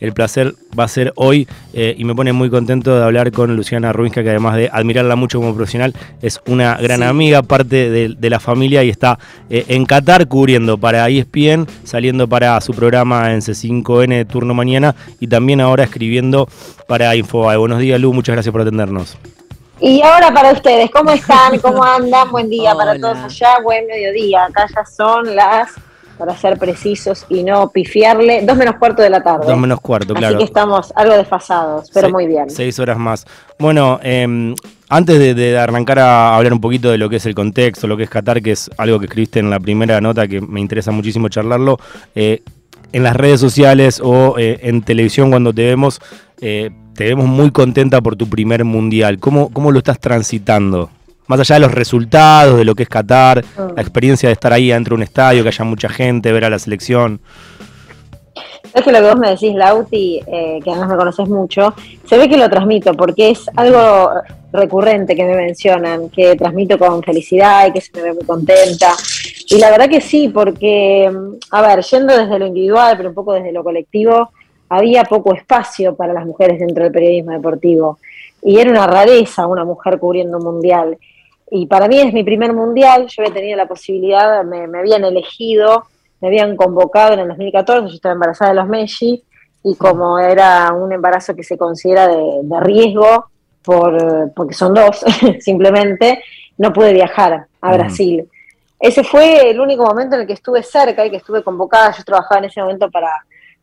el placer va a ser hoy eh, y me pone muy contento de hablar con Luciana Rubinska, que además de admirarla mucho como profesional, es una gran amiga, parte de, la familia y está eh, en Qatar cubriendo para ESPN, saliendo para su programa en C5N turno mañana y también ahora escribiendo para Infobae. Buenos días, Lu, muchas gracias por atendernos. Y ahora para ustedes, ¿cómo están? ¿Cómo andan? Buen día para todos allá, buen mediodía. Acá ya son las para ser precisos y no pifiarle, dos menos cuarto de la tarde. Dos menos cuarto, claro. Así que estamos algo desfasados, pero muy bien. Seis horas más. Bueno, em, antes de, arrancar a hablar un poquito de lo que es el contexto, lo que es Qatar, que es algo que escribiste en la primera nota que me interesa muchísimo charlarlo, eh, en las redes sociales o eh, en televisión cuando te vemos, eh, te vemos muy contenta por tu primer mundial. ¿Cómo, cómo lo estás transitando? Más allá de los resultados, de lo que es Qatar, ah. la experiencia de estar ahí dentro de un estadio, que haya mucha gente, ver a la selección. Es que lo que vos me decís, Lauti, eh, que además me conoces mucho, se ve que lo transmito, porque es algo recurrente que me mencionan, que transmito con felicidad y que se me ve muy contenta. Y la verdad que sí, porque, a ver, yendo desde lo individual, pero un poco desde lo colectivo, había poco espacio para las mujeres dentro del periodismo deportivo. Y era una rareza una mujer cubriendo un mundial y para mí es mi primer mundial, yo había tenido la posibilidad, me, habían elegido, me habían convocado en el 2014, yo estaba embarazada de los Messi, y como era un embarazo que se considera de, riesgo, por, porque son dos simplemente, no pude viajar a Brasil. Ese fue el único momento en el que estuve cerca y que estuve convocada, yo trabajaba en ese momento para,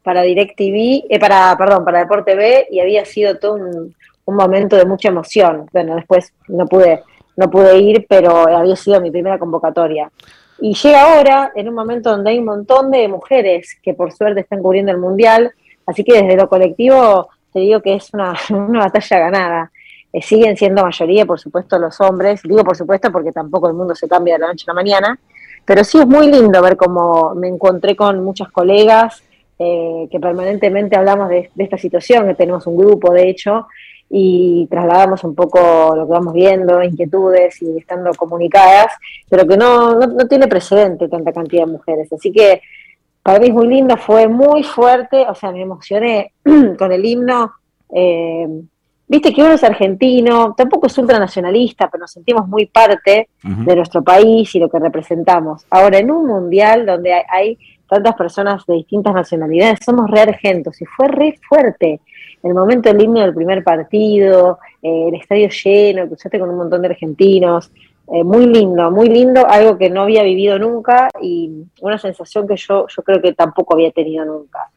para DirecTV, eh, para, perdón, para Deporte B, y había sido todo un, un momento de mucha emoción. Bueno, después no pude no pude ir, pero había sido mi primera convocatoria. Y llega ahora, en un momento donde hay un montón de mujeres que por suerte están cubriendo el Mundial, así que desde lo colectivo te digo que es una, batalla ganada. Eh, siguen siendo mayoría, por supuesto, los hombres, digo por supuesto porque tampoco el mundo se cambia de la noche a la mañana, pero sí es muy lindo ver cómo me encontré con muchas colegas eh, que permanentemente hablamos de, de, esta situación, que tenemos un grupo, de hecho, y trasladamos un poco lo que vamos viendo, inquietudes y estando comunicadas, pero que no, no, tiene precedente tanta cantidad de mujeres. Así que para mí es muy lindo, fue muy fuerte, o sea, me emocioné con el himno. Eh, Viste que uno es argentino, tampoco es ultranacionalista, pero nos sentimos muy parte de nuestro país y lo que representamos. Ahora, en un mundial donde hay, tantas personas de distintas nacionalidades, somos re argentos y fue re fuerte el momento himno del primer partido, eh, el estadio lleno, cruzaste con un montón de argentinos, eh, muy lindo, muy lindo, algo que no había vivido nunca y una sensación que yo, yo creo que tampoco había tenido nunca.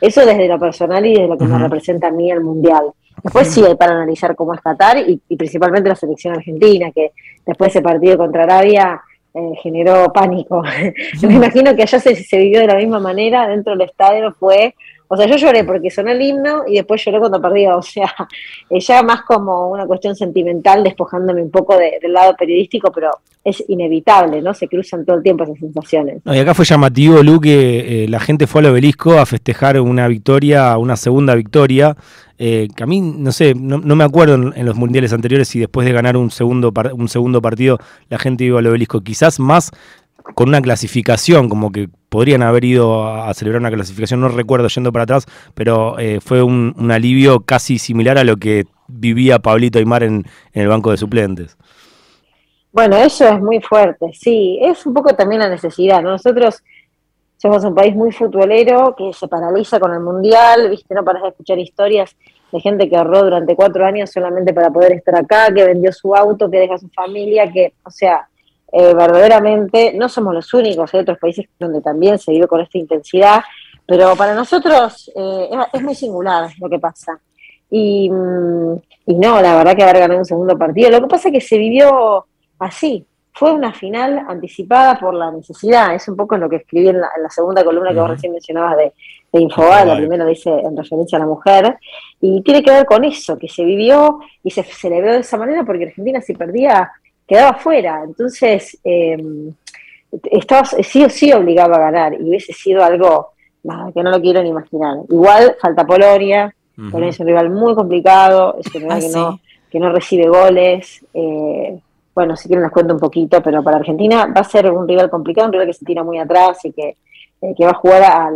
Eso desde lo personal y desde lo que me representa a mí el Mundial. Después sí hay para analizar cómo es Qatar y, principalmente la selección argentina, que después de ese partido contra Arabia eh, generó pánico. me imagino que allá se, se vivió de la misma manera, dentro del estadio fue o sea, yo lloré porque sonó el himno y después lloré cuando perdió. O sea, ya más como una cuestión sentimental, despojándome un poco del lado periodístico, pero es inevitable, ¿no? Se cruzan todo el tiempo esas sensaciones. y acá fue llamativo, Lu, que eh, la gente fue al obelisco a festejar una victoria, una segunda victoria. Eh, que a mí, no sé, no, me acuerdo en, los mundiales anteriores si después de ganar un segundo, un segundo partido la gente iba al obelisco. Quizás más con una clasificación, como que podrían haber ido a, celebrar una clasificación, no recuerdo yendo para atrás, pero eh, fue un, alivio casi similar a lo que vivía Pablito Aymar en, en el banco de suplentes. Bueno, eso es muy fuerte, sí, es un poco también la necesidad, Nosotros somos un país muy futbolero que se paraliza con el mundial, viste, no paras de escuchar historias de gente que ahorró durante cuatro años solamente para poder estar acá, que vendió su auto, que deja su familia, que, o sea, eh, verdaderamente no somos los únicos, hay otros países donde también se vive con esta intensidad, pero para nosotros eh, es, muy singular lo que pasa. Y, mm, y, no, la verdad que haber ganado un segundo partido, lo que pasa es que se vivió así, fue una final anticipada por la necesidad, es un poco lo que escribí en la, segunda columna que vos recién mencionabas de, de Infobae, la primera dice en referencia a la mujer, y tiene que ver con eso, que se vivió y se celebró de esa manera porque Argentina si perdía quedaba fuera. Entonces, eh, sí o sí obligado a ganar y hubiese sido algo que no lo quiero ni imaginar. Igual falta Polonia, Polonia es un rival muy complicado, es un rival ah, que, no, que no recibe goles. Eh, bueno, si quieren les cuento un poquito, pero para Argentina va a ser un rival complicado, un rival que se tira muy atrás y que eh, que va a jugar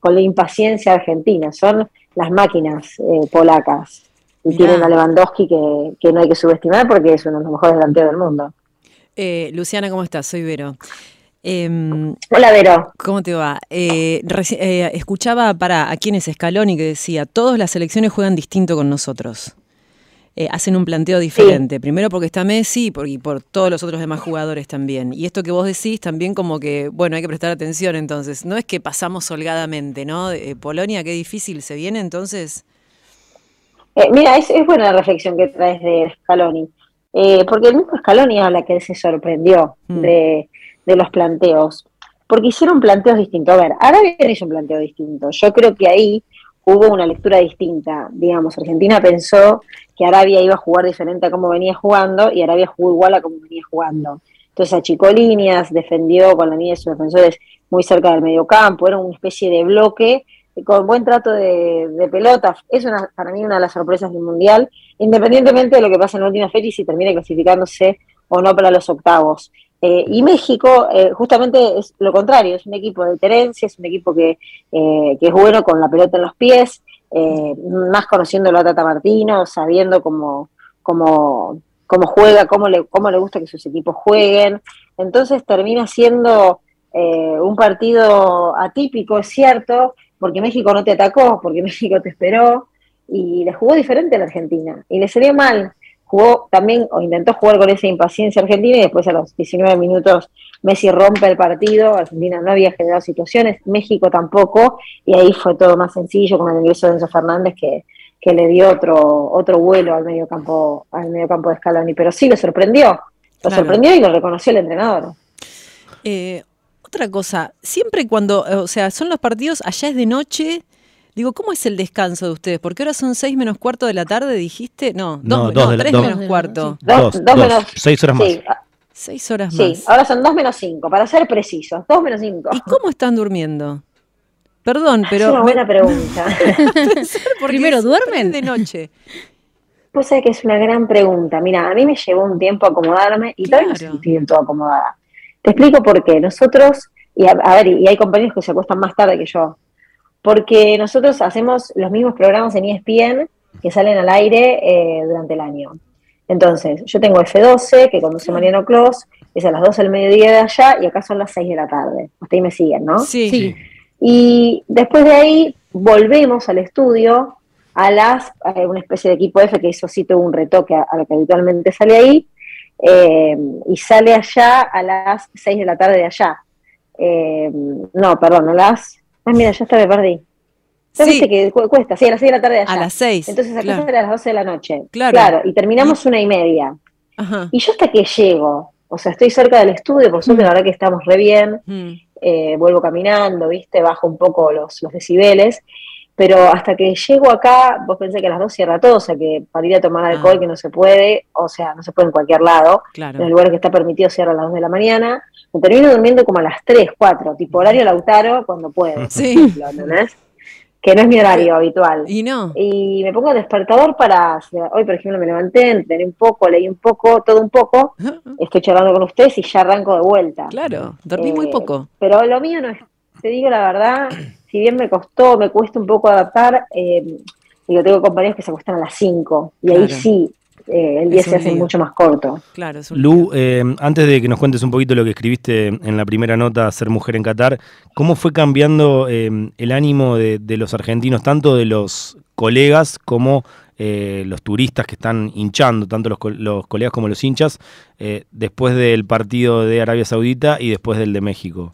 con la impaciencia argentina. Son las máquinas eh, polacas. Y tienen a Lewandowski que, que, no hay que subestimar porque es uno de los mejores delanteros del mundo. Eh, Luciana, ¿cómo estás? Soy Vero. Em, Hola, Vero. ¿Cómo te va? escuchaba para a quién es Scaloni que decía, todas las selecciones juegan distinto con nosotros. Eh, hacen un planteo diferente. Primero porque está Messi y por, todos los otros demás jugadores también. Y esto que vos decís también como que, bueno, hay que prestar atención entonces. No es que pasamos holgadamente, ¿no? Eh, Polonia, qué difícil se viene entonces. Eh, mira, es, buena la reflexión que traes de Scaloni. porque el mismo Scaloni habla que él se sorprendió mm. de, de los planteos. Porque hicieron planteos distintos. A ver, Arabia hizo un planteo distinto. Yo creo que ahí hubo una lectura distinta. Digamos, Argentina pensó que Arabia iba a jugar diferente a cómo venía jugando y Arabia jugó igual a cómo venía jugando. Entonces achicó líneas, defendió con la línea de sus defensores muy cerca del medio campo, era una especie de bloque con buen trato de, de pelota. Es una, para mí una de las sorpresas del Mundial, independientemente de lo que pasa en la última fecha y si termina clasificándose o no para los octavos. Eh, y México eh, justamente es lo contrario, es un equipo de terencia, es un equipo que, eh, que es bueno con la pelota en los pies, eh, más conociendo a Tata Martino, sabiendo cómo, cómo, cómo juega, cómo le, cómo le gusta que sus equipos jueguen. Entonces termina siendo eh, un partido atípico, es cierto, porque México no te atacó, porque México te esperó y le jugó diferente a la Argentina. Y le salió mal. Jugó también, o intentó jugar con esa impaciencia argentina y después a los 19 minutos Messi rompe el partido, Argentina no había generado situaciones, México tampoco, y ahí fue todo más sencillo con el ingreso de Enzo Fernández que, que le dio otro, otro vuelo al medio campo, al medio campo de Scaloni, pero sí lo sorprendió, lo sorprendió y lo reconoció el entrenador. Eh, otra cosa, siempre cuando, o sea, son los partidos, allá es de noche, Digo, ¿cómo es el descanso de ustedes? Porque ahora son seis menos cuarto de la tarde, dijiste. No, dos, no, tres menos cuarto. Dos, dos, menos, seis horas más. Seis horas más. Sí, ahora son dos menos cinco, para ser precisos, dos menos cinco. ¿Y cómo están durmiendo? Perdón, pero... Es una buena pregunta. Primero, ¿duermen? De noche. Pues sabés que es una gran pregunta. Mira, a mí me llevó un tiempo acomodarme y todavía no estoy del todo acomodada. Te explico por qué. Nosotros, y a, ver, y hay compañeros que se acuestan más tarde que yo, porque nosotros hacemos los mismos programas en ESPN que salen al aire eh, durante el año. Entonces, yo tengo F12, que conduce Mariano Clos, es a las 12 del mediodía de allá, y acá son las 6 de la tarde. Hasta ahí me siguen, ¿no? Sí. Y después de ahí volvemos al estudio a las, una especie de equipo F, que eso sí tuvo un retoque a, lo que habitualmente sale ahí, eh, y sale allá a las 6 de la tarde de allá. Eh, no, perdón, a las... Ah, mira, ya está, me perdí. Sí. que cuesta? Sí, a las 6 de la tarde allá. A las 6. Entonces acá claro. a las 12 de la noche. Claro. claro y terminamos una y media. Ajá. Y yo hasta que llego, o sea, estoy cerca del estudio, por suerte, mm. la verdad que estamos re bien. Mm. Eh, vuelvo caminando, ¿viste? Bajo un poco los, los decibeles. Pero hasta que llego acá, vos pensé que a las 2 cierra todo, o sea que para ir a tomar alcohol ah. que no se puede, o sea, no se puede en cualquier lado. Claro. En el lugar que está permitido cierra a las 2 de la mañana. Me termino durmiendo como a las 3, 4, tipo horario Lautaro cuando puedo. Sí. ¿entendés? que no es mi horario habitual. Y no. Y me pongo despertador para, hoy por ejemplo me levanté, entrené un poco, leí un poco, todo un poco, estoy charlando con ustedes y ya arranco de vuelta. Claro, dormí muy eh, poco. Pero lo mío no es, te digo la verdad, si bien me costó, me cuesta un poco adaptar, eh, digo, tengo compañeros que se acuestan a las 5 y ahí sí, eh, el día se hace mucho más corto. Claro, Lu, eh, antes de que nos cuentes un poquito lo que escribiste en la primera nota, Ser Mujer en Qatar, ¿cómo fue cambiando eh, el ánimo de, los argentinos, tanto de los colegas como los turistas que están hinchando, tanto los, los colegas como los hinchas, después del partido de Arabia Saudita y después del de México?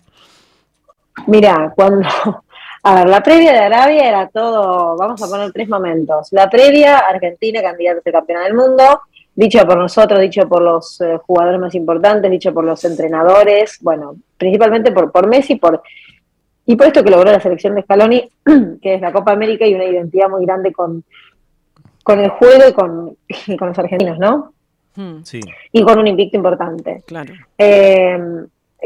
Mira, cuando a ver, la previa de Arabia era todo, vamos a poner tres momentos. La previa, Argentina, candidata a campeona del mundo, dicho por nosotros, dicho por los eh, jugadores más importantes, dicho por los entrenadores, bueno, principalmente por, por Messi por, y por esto que logró la selección de Scaloni, que es la Copa América y una identidad muy grande con, con el juego y con, con los argentinos, ¿no? Hmm. Sí. Y con un invicto importante. Claro. Eh,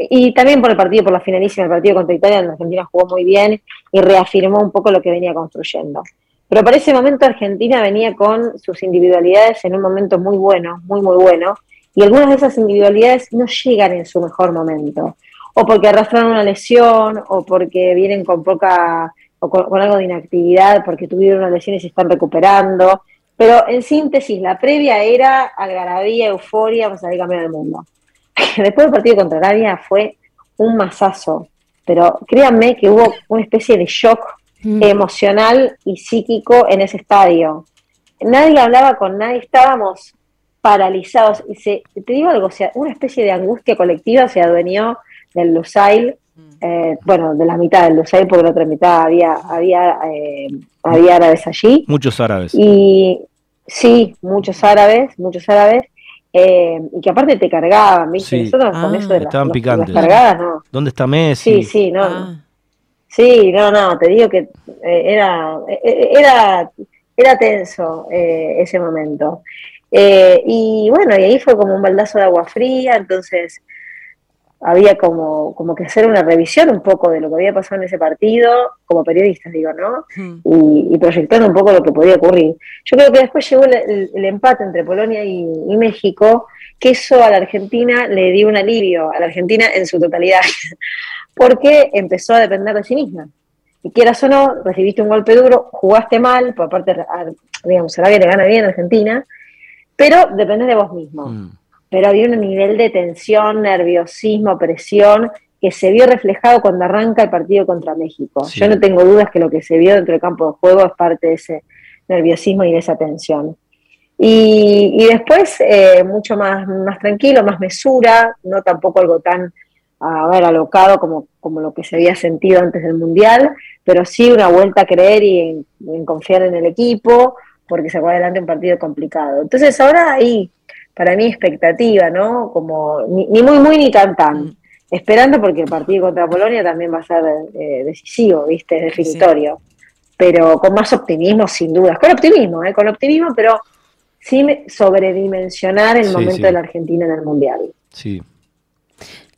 y también por el partido, por la finalísima del partido contra Italia, la Argentina jugó muy bien y reafirmó un poco lo que venía construyendo. Pero para ese momento Argentina venía con sus individualidades en un momento muy bueno, muy, muy bueno, y algunas de esas individualidades no llegan en su mejor momento. o porque arrastraron una lesión, o porque vienen con poca, o con, algo de inactividad, porque tuvieron una lesión y se están recuperando. Pero en síntesis, la previa era algarabía, euforia, vamos a salir campeón del mundo. Después del partido contra Arabia fue un masazo, pero créanme que hubo una especie de shock mm. emocional y psíquico en ese estadio. Nadie hablaba con nadie, estábamos paralizados. Y se, te digo algo, o sea, una especie de angustia colectiva se adueñó del Lusail, mm. eh, bueno, de la mitad del Lusail, porque la otra mitad había, había, eh, había árabes allí. Muchos árabes. Y sí, muchos árabes, muchos árabes. Eh, y que aparte te cargaban, ¿viste? Nosotros con eso de las, estaban picantes. cargadas, ¿no? ¿Dónde está Messi? Sí, sí, no. Ah. Sí, no, no, te digo que era, era, era tenso ese momento. y bueno, y ahí fue como un baldazo de agua fría, entonces había como, como que hacer una revisión un poco de lo que había pasado en ese partido, como periodistas, digo, ¿no? Y, proyectar un poco lo que podía ocurrir. Yo creo que después llegó el, empate entre Polonia y, México, que eso a la Argentina le dio un alivio, a la Argentina en su totalidad, porque empezó a depender de sí misma. Y quieras o no, recibiste un golpe duro, jugaste mal, por aparte, digamos, Arabia le gana bien a Argentina, pero depende de vos mismo. Mm pero había un nivel de tensión, nerviosismo, presión que se vio reflejado cuando arranca el partido contra México. Yo no tengo dudas que lo que se vio dentro del campo de juego es parte de ese nerviosismo y de esa tensión. Y, después, eh, mucho más, más tranquilo, más mesura, no tampoco algo tan a ver, alocado como, como lo que se había sentido antes del Mundial, pero sí una vuelta a creer y en, confiar en el equipo, porque se fue adelante un partido complicado. Entonces ahora ahí para mí expectativa, ¿no? Como ni, muy, muy, ni tan, tan. Mm. Esperando porque el partido contra Polonia también va a ser eh, decisivo, ¿viste? definitorio. Pero con más optimismo, sin dudas. Con optimismo, ¿eh? Con optimismo, pero sin sobredimensionar el momento de la Argentina en el Mundial. Sí,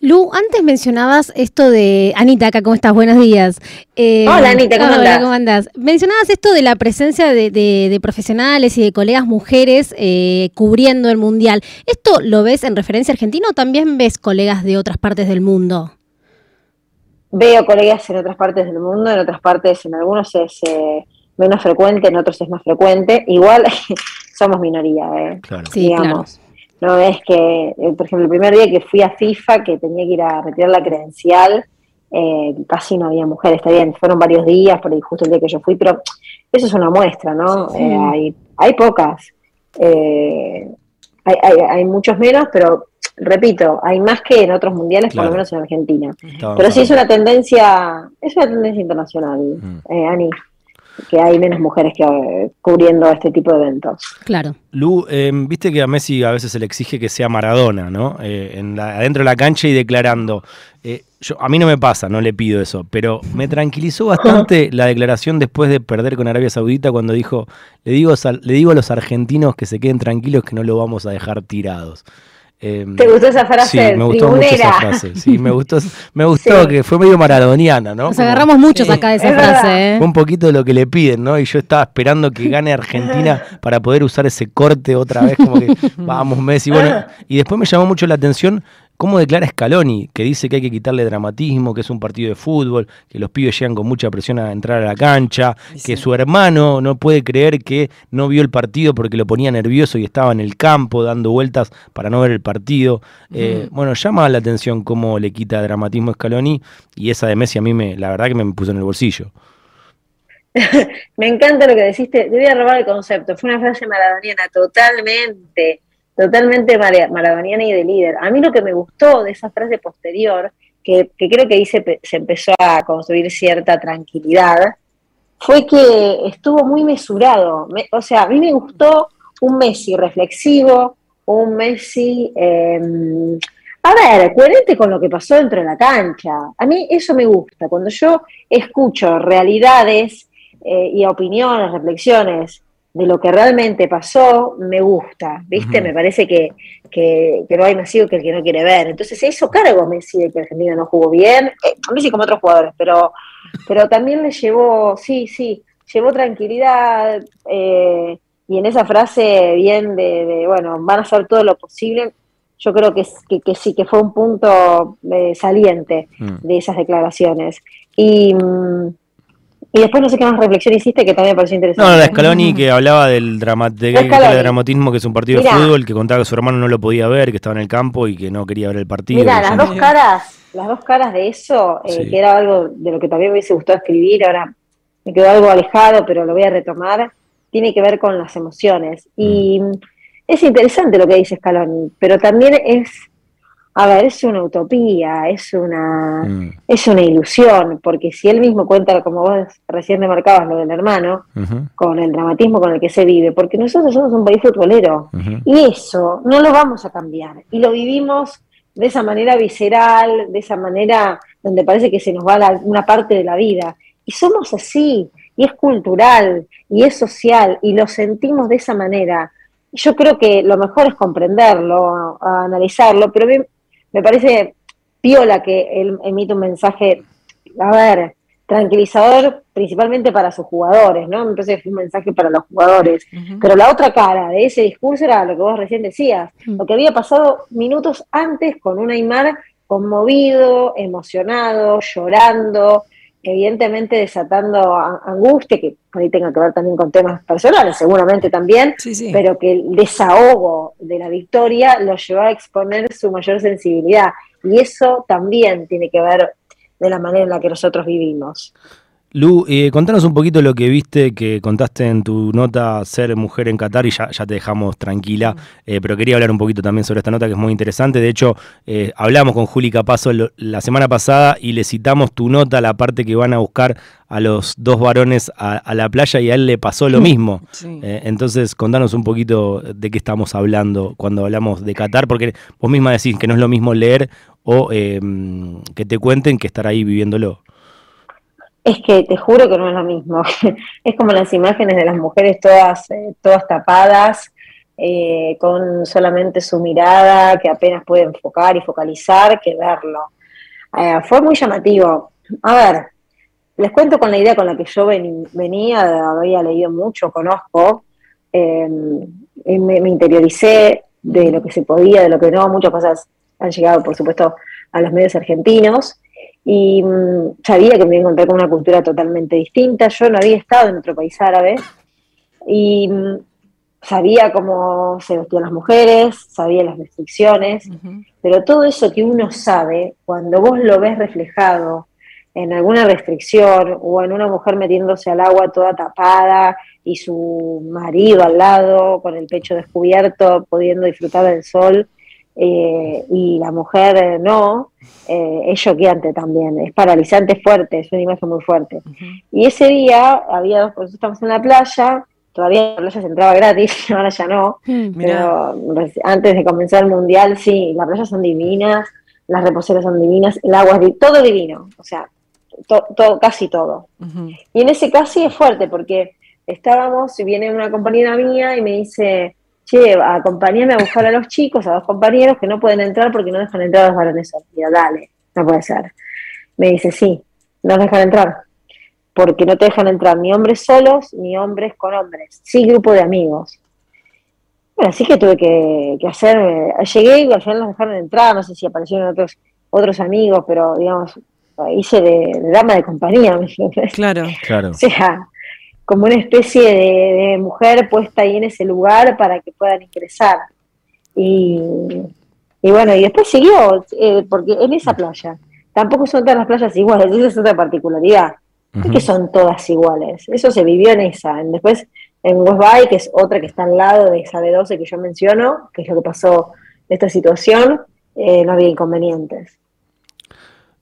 Lu, antes mencionabas esto de. Anita, acá, ¿cómo estás? Buenos días. Eh, hola, Anita, ¿cómo, hola, ¿cómo andás? Mencionabas esto de la presencia de, profesionales y de colegas mujeres eh, cubriendo el mundial. ¿Esto lo ves en referencia argentina o también ves colegas de otras partes del mundo? Veo colegas en otras partes del mundo, en otras partes, en algunos es eh, menos frecuente, en otros es más frecuente. Igual somos minoría, ¿eh? Claro. Sí, digamos. No es que, eh, por ejemplo, el primer día que fui a FIFA, que tenía que ir a retirar la credencial, eh, casi no había mujeres, está bien, fueron varios días, por ahí justo el día que yo fui, pero eso es una muestra, ¿no? Eh, hay, hay pocas. hay, hay, muchos menos, pero repito, hay más que en otros mundiales, por lo menos en Argentina. pero sí es una tendencia, es una tendencia internacional, mm. Ani que hay menos mujeres que eh, cubriendo este tipo de eventos. Claro. Lu, em, viste que a Messi a veces se le exige que sea Maradona, ¿no? Eh, en adentro de la cancha y declarando. Eh, yo, a mí no me pasa, no le pido eso, pero me tranquilizó bastante la declaración después de perder con Arabia Saudita cuando dijo, le digo, le digo a los argentinos que se queden tranquilos que no lo vamos a dejar tirados. Em, ¿Te gustó esa frase? Sí, me gustó mucho esa frase. Sí, me gustó, me gustó que fue medio maradoniana, ¿no? Nos agarramos muchos acá de esa frase. ¿eh? Fue un poquito de lo que le piden, ¿no? Y yo estaba esperando que gane Argentina para poder usar ese corte otra vez, como que vamos Messi. Bueno, y después me llamó mucho la atención ¿Cómo declara Scaloni, que dice que hay que quitarle dramatismo, que es un partido de fútbol, que los pibes llegan con mucha presión a entrar a la cancha, que su hermano no puede creer que no vio el partido porque lo ponía nervioso y estaba en el campo dando vueltas para no ver el partido? Eh, bueno, llama la atención cómo le quita dramatismo a Scaloni y esa de Messi a mí me, la verdad que me puso en el bolsillo. me encanta lo que deciste, te voy a robar el concepto, fue una frase maradoniana totalmente totalmente maradoniana y de líder. A mí lo que me gustó de esa frase posterior, que, creo que ahí se, empezó a construir cierta tranquilidad, fue que estuvo muy mesurado. o sea, a mí me gustó un Messi reflexivo, un Messi, em, a ver, coherente con lo que pasó dentro de la cancha. A mí eso me gusta. Cuando yo escucho realidades eh, y opiniones, reflexiones de lo que realmente pasó, me gusta, ¿viste? Me parece que, que, no hay nacido que el que no quiere ver. Entonces se hizo cargo Messi de que Argentina no jugó bien, eh, Messi como otros jugadores, pero, pero también le llevó, sí, sí, llevó tranquilidad eh, y en esa frase bien de, bueno, van a hacer todo lo posible. yo creo que, que, sí, que fue un punto eh, saliente mm. de esas declaraciones. Y, mm, y después no sé qué más reflexión hiciste que también me pareció interesante. No, la Scaloni que hablaba del, dramatismo, que es un partido de fútbol, que contaba que su hermano no lo podía ver, que estaba en el campo y que no quería ver el partido. Mira, las dos caras, las dos caras de eso, eh, que era algo de lo que también me hubiese gustado escribir, ahora me quedó algo alejado, pero lo voy a retomar, tiene que ver con las emociones. Y mm es interesante lo que dice Scaloni, pero también es, a ver, es una utopía, es una, mm. es una ilusión, porque si él mismo cuenta, como vos recién remarcabas, lo del hermano, con el dramatismo con el que se vive, porque nosotros somos un país futbolero, y eso no lo vamos a cambiar, y lo vivimos de esa manera visceral, de esa manera donde parece que se nos va una parte de la vida, y somos así, y es cultural, y es social, y lo sentimos de esa manera. Yo creo que lo mejor es comprenderlo, analizarlo, pero me, parece piola que él emite un mensaje, a ver, tranquilizador principalmente para sus jugadores, ¿no? Me parece que fue un mensaje para los jugadores. Pero la otra cara de ese discurso era lo que vos recién decías, lo que había pasado minutos antes con un Aymar conmovido, emocionado, llorando, evidentemente desatando angustia, que ahí tenga que ver también con temas personales, seguramente también, pero que el desahogo de la victoria lo llevó a exponer su mayor sensibilidad. Y eso también tiene que ver de la manera en la que nosotros vivimos. Lu, eh, contanos un poquito lo que viste, que contaste en tu nota Ser Mujer en Qatar y ya, ya te dejamos tranquila, eh, pero quería hablar un poquito también sobre esta nota que es muy interesante. De hecho, eh, hablamos con Juli Capazo la semana pasada y le citamos tu nota, la parte que van a buscar a los dos varones a, la playa y a él le pasó lo mismo. entonces, contanos un poquito de qué estamos hablando cuando hablamos de Qatar, porque vos misma decís que no es lo mismo leer o que te cuenten que estar ahí viviéndolo. Es que te juro que no es lo mismo. es como las imágenes de las mujeres todas, eh, todas tapadas, eh, con solamente su mirada que apenas puede enfocar y focalizar, que verlo. Eh, fue muy llamativo. A ver, les cuento con la idea con la que yo venía, había leído mucho, conozco, em, me, me interioricé de lo que se podía, de lo que no, muchas cosas han llegado, por supuesto, a los medios argentinos y mm, sabía que me iba a encontrar con una cultura totalmente distinta. Yo no había estado en otro país árabe y mm, sabía cómo se vestían las mujeres, sabía las restricciones, pero todo eso que uno sabe, cuando vos lo ves reflejado en alguna restricción o en una mujer metiéndose al agua toda tapada y su marido al lado con el pecho descubierto, pudiendo disfrutar del sol, eh, y la mujer eh, no, eh, es choqueante también, es paralizante, fuerte, es una imagen muy fuerte. Y ese día había dos, pues estamos en la playa, todavía la playa se entraba gratis, ahora ya no, mm, pero antes de comenzar el mundial, sí, las playas son divinas, las reposeras son divinas, el agua es todo divino, o sea, todo, casi todo. Y en ese casi es fuerte porque estábamos, y viene una compañera mía y me dice, che, acompáñame a buscar a los chicos, a dos compañeros que no pueden entrar porque no dejan entrar a los varones solos. dale, no puede ser. Me dice, sí, no dejan entrar. Porque no te dejan entrar ni hombres solos ni hombres con hombres. Sí, grupo de amigos. Bueno, así que tuve que, hacer. Eh, llegué y al final nos dejaron entrar. No sé si aparecieron otros otros amigos, pero digamos, hice de, dama de compañía. Claro, claro. O sea, como una especie de, mujer puesta ahí en ese lugar para que puedan ingresar. Y, bueno, y después siguió, eh, porque en esa playa, tampoco son todas las playas iguales, esa es otra particularidad, es que son todas iguales, eso se vivió en esa, después en West Bay, que es otra que está al lado de esa de 12 que yo menciono, que es lo que pasó en esta situación, eh, no había inconvenientes.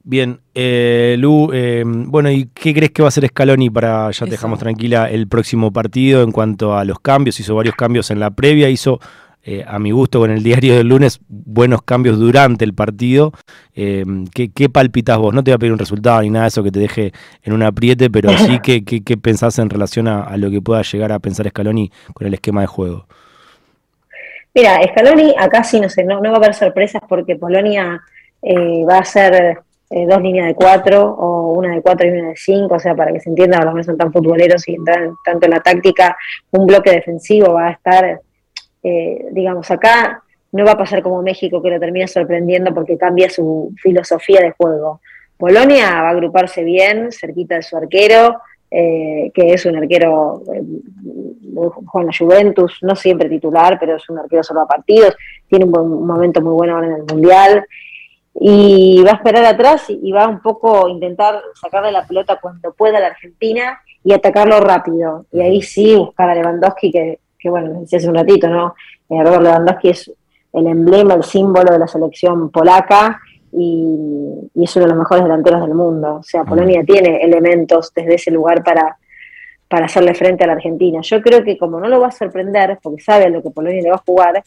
Bien, eh, Lu, eh, bueno, ¿y qué crees que va a hacer Scaloni para, ya te dejamos tranquila, el próximo partido en cuanto a los cambios? Hizo varios cambios en la previa, hizo, eh, a mi gusto, con el diario del lunes, buenos cambios durante el partido. Eh, ¿qué, palpitas vos? No te voy a pedir un resultado ni nada de eso que te deje en un apriete, pero sí, ¿qué, qué, pensás en relación a, lo que pueda llegar a pensar Scaloni con el esquema de juego? Mira, Scaloni acá sí, no sé, no, no va a haber sorpresas porque Polonia va a ser eh, dos líneas de cuatro o una de cuatro y una de cinco, o sea, para que se entienda, los no son tan futboleros y entran tanto en la táctica, un bloque defensivo va a estar, eh, digamos, acá no va a pasar como México que lo termina sorprendiendo porque cambia su filosofía de juego. Polonia va a agruparse bien, cerquita de su arquero, eh, que es un arquero, eh, en la Juventus, no siempre titular, pero es un arquero solo a partidos, tiene un, momento muy bueno ahora en el Mundial, y va a esperar atrás y, va un poco a intentar sacarle la pelota cuando pueda a la Argentina y atacarlo rápido. Y ahí sí buscar a Lewandowski, que, que bueno, decía hace un ratito, ¿no? Eh, Robert Lewandowski es el emblema, el símbolo de la selección polaca y, es uno de los mejores delanteros del mundo. O sea, Polonia tiene elementos desde ese lugar para, para hacerle frente a la Argentina. Yo creo que como no lo va a sorprender, porque sabe a lo que Polonia le va a jugar,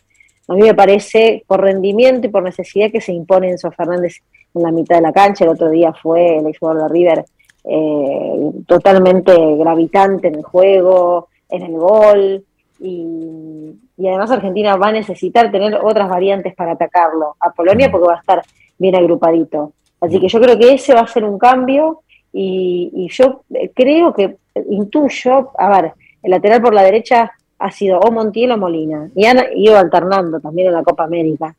a mí me parece por rendimiento y por necesidad que se impone Enzo Fernández en la mitad de la cancha. El otro día fue el exjugador de River eh, totalmente gravitante en el juego, en el gol. Y, y, además Argentina va a necesitar tener otras variantes para atacarlo a Polonia porque va a estar bien agrupadito. Así que yo creo que ese va a ser un cambio y, yo creo que intuyo, a ver, el lateral por la derecha ha sido o Montiel o Molina y han ido alternando también en la Copa América.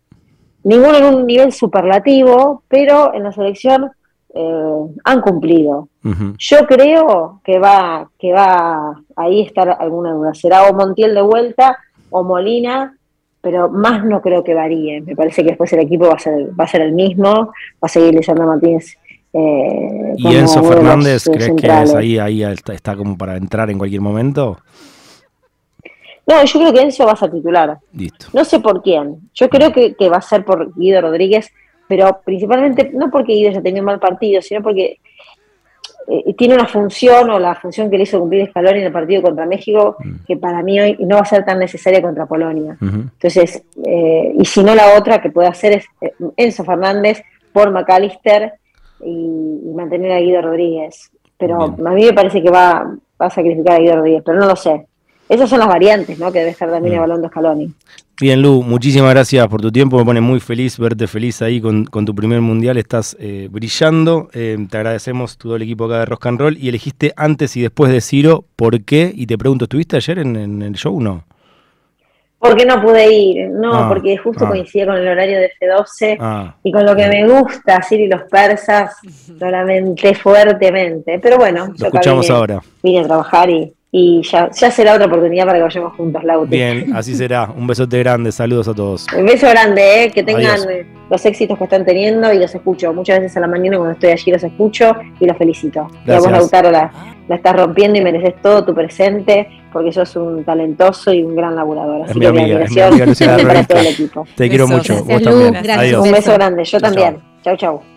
Ninguno en un nivel superlativo, pero en la selección eh, han cumplido. Yo creo que va, que va ahí estar alguna duda. Será o Montiel de vuelta o Molina pero más no creo que varíe. Me parece que después el equipo va a ser, va a ser el mismo, va a seguir Lisandro Martínez. Eh, ¿Y Enzo Fernández crees que es ahí, ahí está, como para entrar en cualquier momento? No, yo creo que Enzo va a ser titular. Listo. No sé por quién. Yo creo que, que va a ser por Guido Rodríguez, pero principalmente no porque Guido ya tenido un mal partido, sino porque eh, tiene una función o la función que le hizo cumplir Scaloni en el partido contra México mm. que para mí hoy no va a ser tan necesaria contra Polonia. Entonces, eh, y si no la otra que puede hacer es eh, Enzo Fernández por McAllister y, mantener a Guido Rodríguez. Pero a mí me parece que va, va a sacrificar a Guido Rodríguez, pero no lo sé. Esas son las variantes ¿no? que debe estar también mm. evaluando Scaloni. Bien, Lu, muchísimas gracias por tu tiempo. Me pone muy feliz verte feliz ahí con, tu primer mundial. Estás eh, brillando. Eh, te agradecemos todo el equipo acá de Rock and Roll. Y elegiste antes y después de Ciro. ¿Por qué? Y te pregunto, ¿estuviste ayer en, el show o no? Porque no pude ir, no, ah, porque justo ah. coincidía con el horario de F12 ah, y con lo que me gusta, Ciro y los persas, lo lamenté fuertemente. Pero bueno, lo escuchamos ahora. Vine a trabajar y, y ya, ya será otra oportunidad para que vayamos juntos, Lauti. Bien, así será. Un besote grande, saludos a todos. Un beso grande, ¿eh? que tengan los éxitos que están teniendo y los escucho. Muchas veces a la mañana cuando estoy allí los escucho y los felicito. Y a vos, Lautaro, la, la estás rompiendo y mereces todo tu presente porque sos un talentoso y un gran laburador. Así que mi admiración para todo el equipo. Te quiero mucho. Vos también. Un beso grande, yo también. Chau, chau.